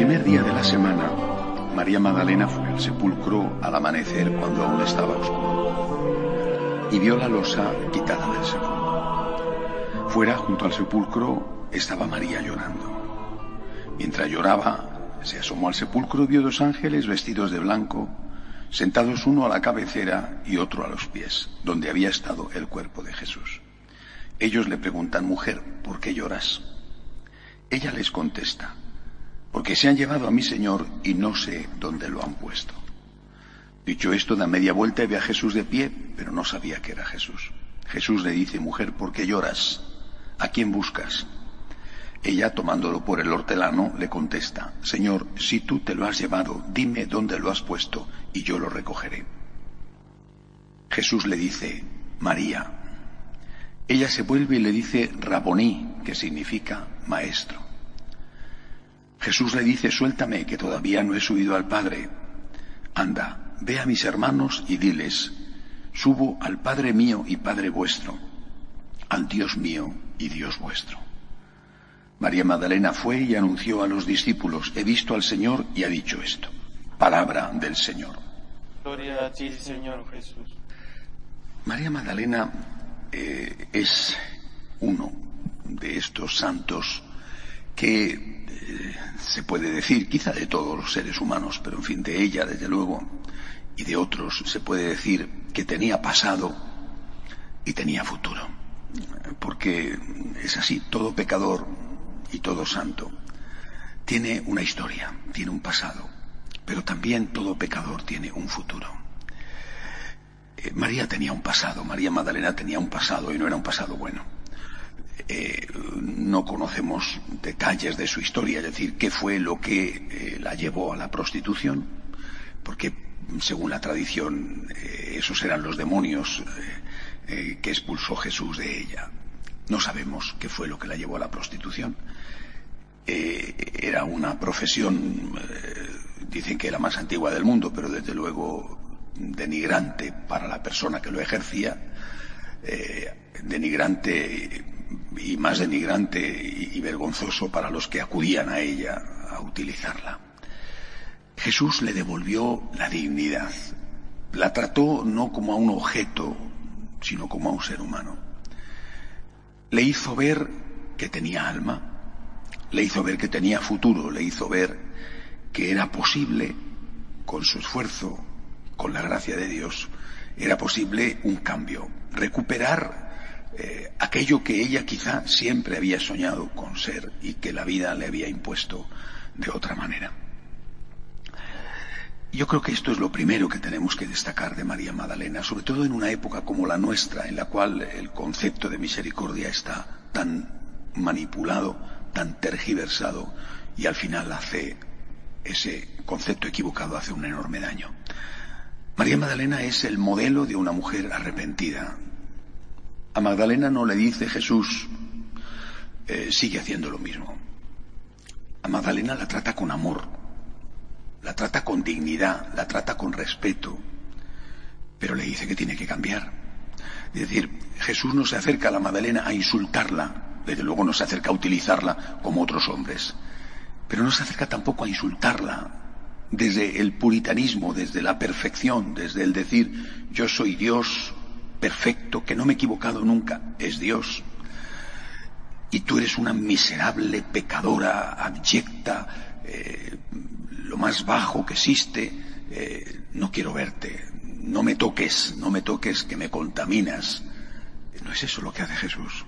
Primer día de la semana, María Magdalena fue al sepulcro al amanecer cuando aún estaba oscuro y vio la losa quitada del sepulcro. Fuera, junto al sepulcro, estaba María llorando. Mientras lloraba, se asomó al sepulcro y vio dos ángeles vestidos de blanco, sentados uno a la cabecera y otro a los pies, donde había estado el cuerpo de Jesús. Ellos le preguntan, mujer, ¿por qué lloras? Ella les contesta, porque se han llevado a mi Señor y no sé dónde lo han puesto. Dicho esto, da media vuelta y ve a Jesús de pie, pero no sabía que era Jesús. Jesús le dice, mujer, ¿por qué lloras? ¿A quién buscas? Ella, tomándolo por el hortelano, le contesta, Señor, si tú te lo has llevado, dime dónde lo has puesto y yo lo recogeré. Jesús le dice, María. Ella se vuelve y le dice, Raboní, que significa maestro. Jesús le dice, suéltame, que todavía no he subido al Padre. Anda, ve a mis hermanos y diles, subo al Padre mío y Padre vuestro, al Dios mío y Dios vuestro. María Magdalena fue y anunció a los discípulos, he visto al Señor y ha dicho esto. Palabra del Señor. Gloria a ti, Señor Jesús. María Magdalena eh, es uno de estos santos que eh, se puede decir, quizá de todos los seres humanos, pero en fin, de ella, desde luego, y de otros, se puede decir que tenía pasado y tenía futuro. Porque es así, todo pecador y todo santo tiene una historia, tiene un pasado, pero también todo pecador tiene un futuro. Eh, María tenía un pasado, María Magdalena tenía un pasado y no era un pasado bueno. Eh, no conocemos detalles de su historia, es decir, qué fue lo que eh, la llevó a la prostitución, porque según la tradición eh, esos eran los demonios que expulsó Jesús de ella. No sabemos qué fue lo que la llevó a la prostitución. era una profesión, dicen que la más antigua del mundo, pero desde luego denigrante para la persona que lo ejercía, denigrante y más denigrante y vergonzoso para los que acudían a ella a utilizarla. Jesús le devolvió la dignidad. La trató no como a un objeto, sino como a un ser humano. Le hizo ver que tenía alma, le hizo ver que tenía futuro, le hizo ver que era posible, con su esfuerzo, con la gracia de Dios, era posible un cambio, recuperar eh, aquello que ella quizá siempre había soñado con ser y que la vida le había impuesto de otra manera. Yo creo que esto es lo primero que tenemos que destacar de María Magdalena, sobre todo en una época como la nuestra, en la cual el concepto de misericordia está tan manipulado, tan tergiversado y al final hace ese concepto equivocado hace un enorme daño. María Magdalena es el modelo de una mujer arrepentida, a Magdalena no le dice Jesús, eh, sigue haciendo lo mismo. A Magdalena la trata con amor, la trata con dignidad, la trata con respeto, pero le dice que tiene que cambiar. Es decir, Jesús no se acerca a la Magdalena a insultarla, desde luego no se acerca a utilizarla como otros hombres, pero no se acerca tampoco a insultarla desde el puritanismo, desde la perfección, desde el decir yo soy Dios, perfecto, que no me he equivocado nunca, es Dios. Y tú eres una miserable pecadora, abyecta, eh, lo más bajo que existe, eh, no quiero verte, no me toques, no me toques que me contaminas. No es eso lo que hace Jesús.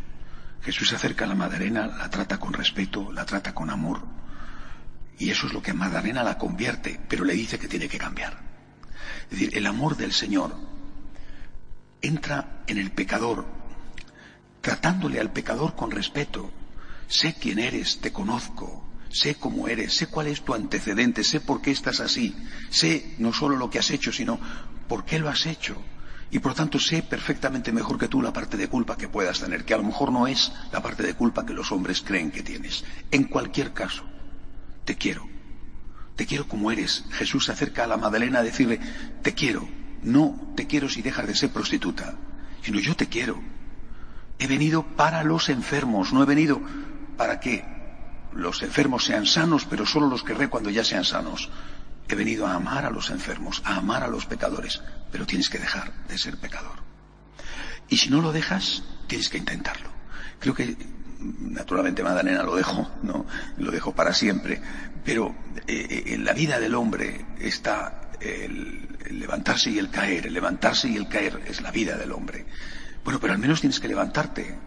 Jesús se acerca a la Madalena, la trata con respeto, la trata con amor. Y eso es lo que a la convierte, pero le dice que tiene que cambiar. Es decir, el amor del Señor entra en el pecador, tratándole al pecador con respeto. Sé quién eres, te conozco, sé cómo eres, sé cuál es tu antecedente, sé por qué estás así, sé no solo lo que has hecho, sino por qué lo has hecho. Y por tanto sé perfectamente mejor que tú la parte de culpa que puedas tener, que a lo mejor no es la parte de culpa que los hombres creen que tienes. En cualquier caso, te quiero. Te quiero como eres. Jesús se acerca a la Madalena a decirle, te quiero. No te quiero si dejas de ser prostituta, sino yo te quiero. He venido para los enfermos, no he venido para que los enfermos sean sanos, pero solo los querré cuando ya sean sanos. He venido a amar a los enfermos, a amar a los pecadores, pero tienes que dejar de ser pecador. Y si no lo dejas, tienes que intentarlo. Creo que, naturalmente, Madalena lo dejo, ¿no? Lo dejo para siempre. Pero eh, en la vida del hombre está el, levantarse y el caer. El levantarse y el caer es la vida del hombre. Bueno, pero al menos tienes que levantarte.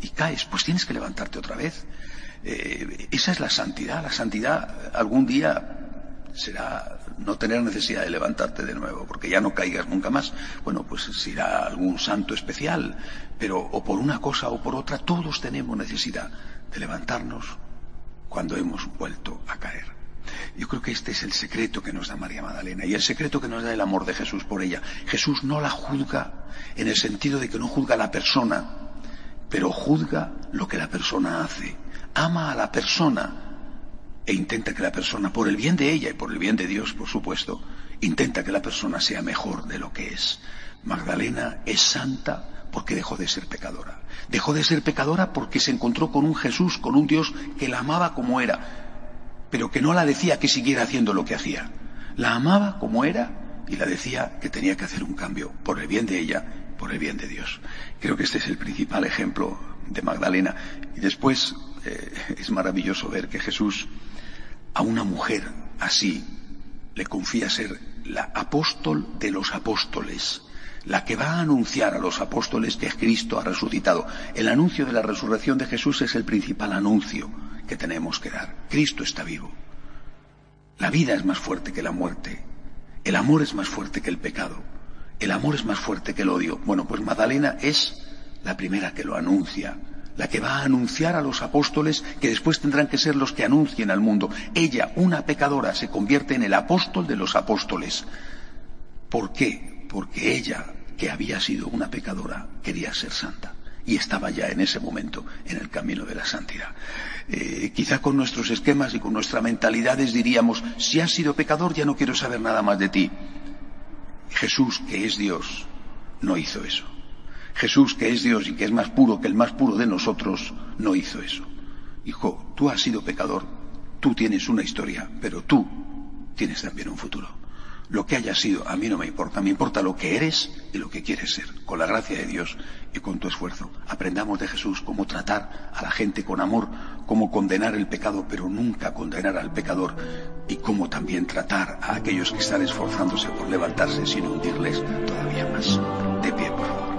Y caes, pues tienes que levantarte otra vez. Eh, esa es la santidad. La santidad algún día será no tener necesidad de levantarte de nuevo, porque ya no caigas nunca más. Bueno, pues será algún santo especial, pero o por una cosa o por otra, todos tenemos necesidad de levantarnos cuando hemos vuelto a caer. Yo creo que este es el secreto que nos da María Magdalena y el secreto que nos da el amor de Jesús por ella. Jesús no la juzga en el sentido de que no juzga a la persona, pero juzga lo que la persona hace. Ama a la persona e intenta que la persona, por el bien de ella y por el bien de Dios, por supuesto, intenta que la persona sea mejor de lo que es. Magdalena es santa porque dejó de ser pecadora. Dejó de ser pecadora porque se encontró con un Jesús, con un Dios que la amaba como era, pero que no la decía que siguiera haciendo lo que hacía. La amaba como era y la decía que tenía que hacer un cambio por el bien de ella, por el bien de Dios. Creo que este es el principal ejemplo de Magdalena. Y después eh, es maravilloso ver que Jesús a una mujer así le confía ser la apóstol de los apóstoles, la que va a anunciar a los apóstoles que Cristo ha resucitado. El anuncio de la resurrección de Jesús es el principal anuncio que tenemos que dar. Cristo está vivo. La vida es más fuerte que la muerte. El amor es más fuerte que el pecado. El amor es más fuerte que el odio. Bueno, pues Magdalena es la primera que lo anuncia la que va a anunciar a los apóstoles que después tendrán que ser los que anuncien al mundo. Ella, una pecadora, se convierte en el apóstol de los apóstoles. ¿Por qué? Porque ella, que había sido una pecadora, quería ser santa y estaba ya en ese momento en el camino de la santidad. Eh, quizá con nuestros esquemas y con nuestras mentalidades diríamos, si has sido pecador ya no quiero saber nada más de ti. Jesús, que es Dios, no hizo eso. Jesús, que es Dios y que es más puro que el más puro de nosotros, no hizo eso. Hijo, tú has sido pecador, tú tienes una historia, pero tú tienes también un futuro. Lo que hayas sido, a mí no me importa, me importa lo que eres y lo que quieres ser, con la gracia de Dios y con tu esfuerzo. Aprendamos de Jesús cómo tratar a la gente con amor, cómo condenar el pecado, pero nunca condenar al pecador, y cómo también tratar a aquellos que están esforzándose por levantarse sin hundirles todavía más. De pie, por favor.